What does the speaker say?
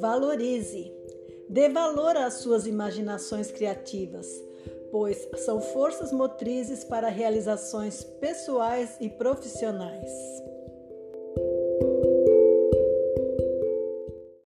Valorize. Dê valor às suas imaginações criativas, pois são forças motrizes para realizações pessoais e profissionais.